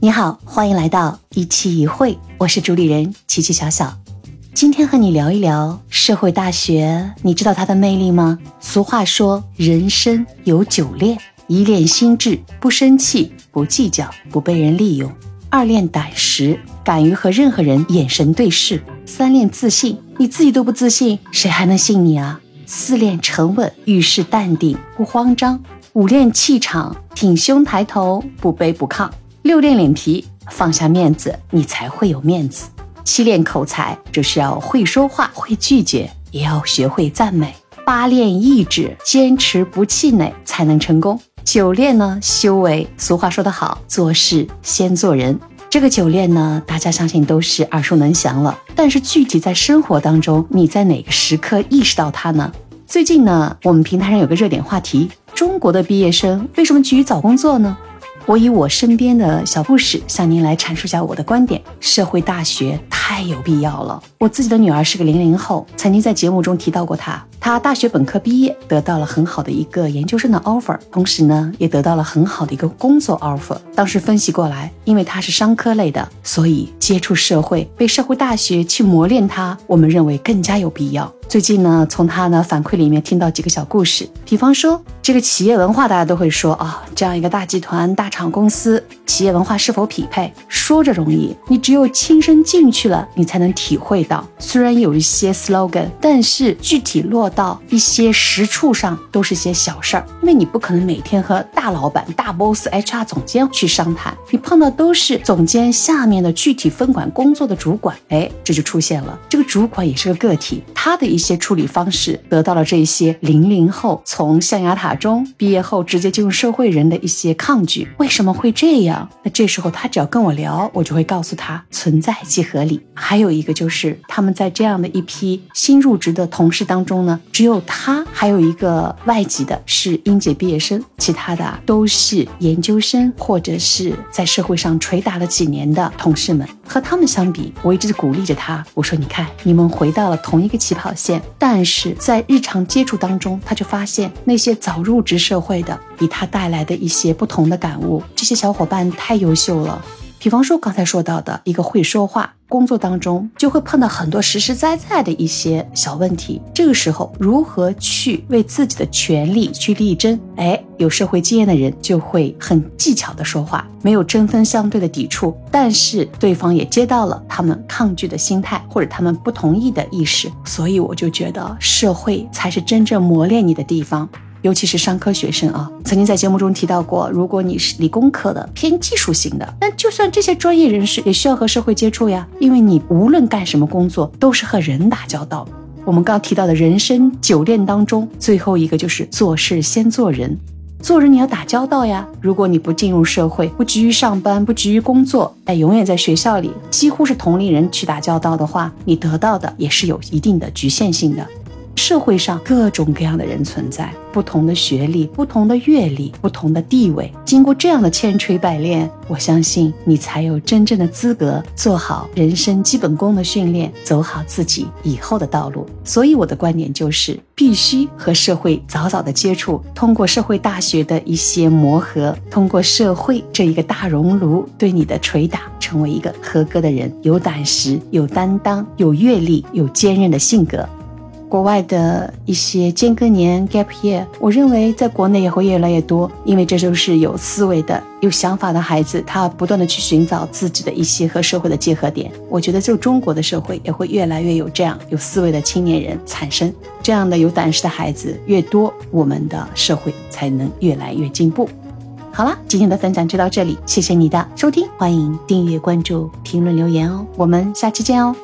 你好，欢迎来到一期一会，我是主理人琪琪小小。今天和你聊一聊社会大学，你知道它的魅力吗？俗话说，人生有九练：一练心智，不生气，不计较，不被人利用；二练胆识，敢于和任何人眼神对视；三练自信，你自己都不自信，谁还能信你啊？四练沉稳，遇事淡定，不慌张；五练气场，挺胸抬头，不卑不亢。六练脸皮，放下面子，你才会有面子。七练口才，就是要会说话，会拒绝，也要学会赞美。八练意志，坚持不气馁，才能成功。九练呢，修为。俗话说得好，做事先做人。这个九练呢，大家相信都是耳熟能详了。但是具体在生活当中，你在哪个时刻意识到它呢？最近呢，我们平台上有个热点话题：中国的毕业生为什么急于找工作呢？我以我身边的小故事向您来阐述一下我的观点。社会大学太有必要了。我自己的女儿是个零零后，曾经在节目中提到过她。她大学本科毕业，得到了很好的一个研究生的 offer，同时呢，也得到了很好的一个工作 offer。当时分析过来，因为她是商科类的，所以接触社会，被社会大学去磨练她，我们认为更加有必要。最近呢，从他的反馈里面听到几个小故事，比方说这个企业文化，大家都会说啊，这样一个大集团、大厂公司，企业文化是否匹配？说着容易，你只有亲身进去了，你才能体会到。虽然有一些 slogan，但是具体落到一些实处上，都是些小事儿。因为你不可能每天和大老板、大 boss、HR 总监去商谈，你碰到都是总监下面的具体分管工作的主管。哎，这就出现了，这个主管也是个个体，他的一些处理方式，得到了这些零零后从象牙塔中毕业后直接进入社会人的一些抗拒。为什么会这样？那这时候他只要跟我聊，我就会告诉他存在即合理。还有一个就是他们在这样的一批新入职的同事当中呢，只有他还有一个外籍的是应届毕业生，其他的都是研究生或者是在社会上捶打了几年的同事们。和他们相比，我一直鼓励着他，我说：“你看，你们回到了同一个起跑线，但是在日常接触当中，他就发现那些早入职社会的，给他带来的一些不同的感悟。这些小伙伴太优秀了。比方说刚才说到的一个会说话。”工作当中就会碰到很多实实在在的一些小问题，这个时候如何去为自己的权利去力争？哎，有社会经验的人就会很技巧的说话，没有针锋相对的抵触，但是对方也接到了他们抗拒的心态或者他们不同意的意识，所以我就觉得社会才是真正磨练你的地方。尤其是商科学生啊，曾经在节目中提到过，如果你是理工科的偏技术型的，那就算这些专业人士也需要和社会接触呀，因为你无论干什么工作，都是和人打交道。我们刚提到的人生九炼当中，最后一个就是做事先做人，做人你要打交道呀。如果你不进入社会，不急于上班，不急于工作，但，永远在学校里，几乎是同龄人去打交道的话，你得到的也是有一定的局限性的。社会上各种各样的人存在，不同的学历、不同的阅历、不同的地位，经过这样的千锤百炼，我相信你才有真正的资格做好人生基本功的训练，走好自己以后的道路。所以我的观点就是，必须和社会早早的接触，通过社会大学的一些磨合，通过社会这一个大熔炉对你的捶打，成为一个合格的人，有胆识、有担当、有阅历、有坚韧的性格。国外的一些间隔年 gap year，我认为在国内也会越来越多，因为这就是有思维的、有想法的孩子，他不断的去寻找自己的一些和社会的结合点。我觉得就中国的社会也会越来越有这样有思维的青年人产生，这样的有胆识的孩子越多，我们的社会才能越来越进步。好了，今天的分享就到这里，谢谢你的收听，欢迎订阅、关注、评论、留言哦，我们下期见哦。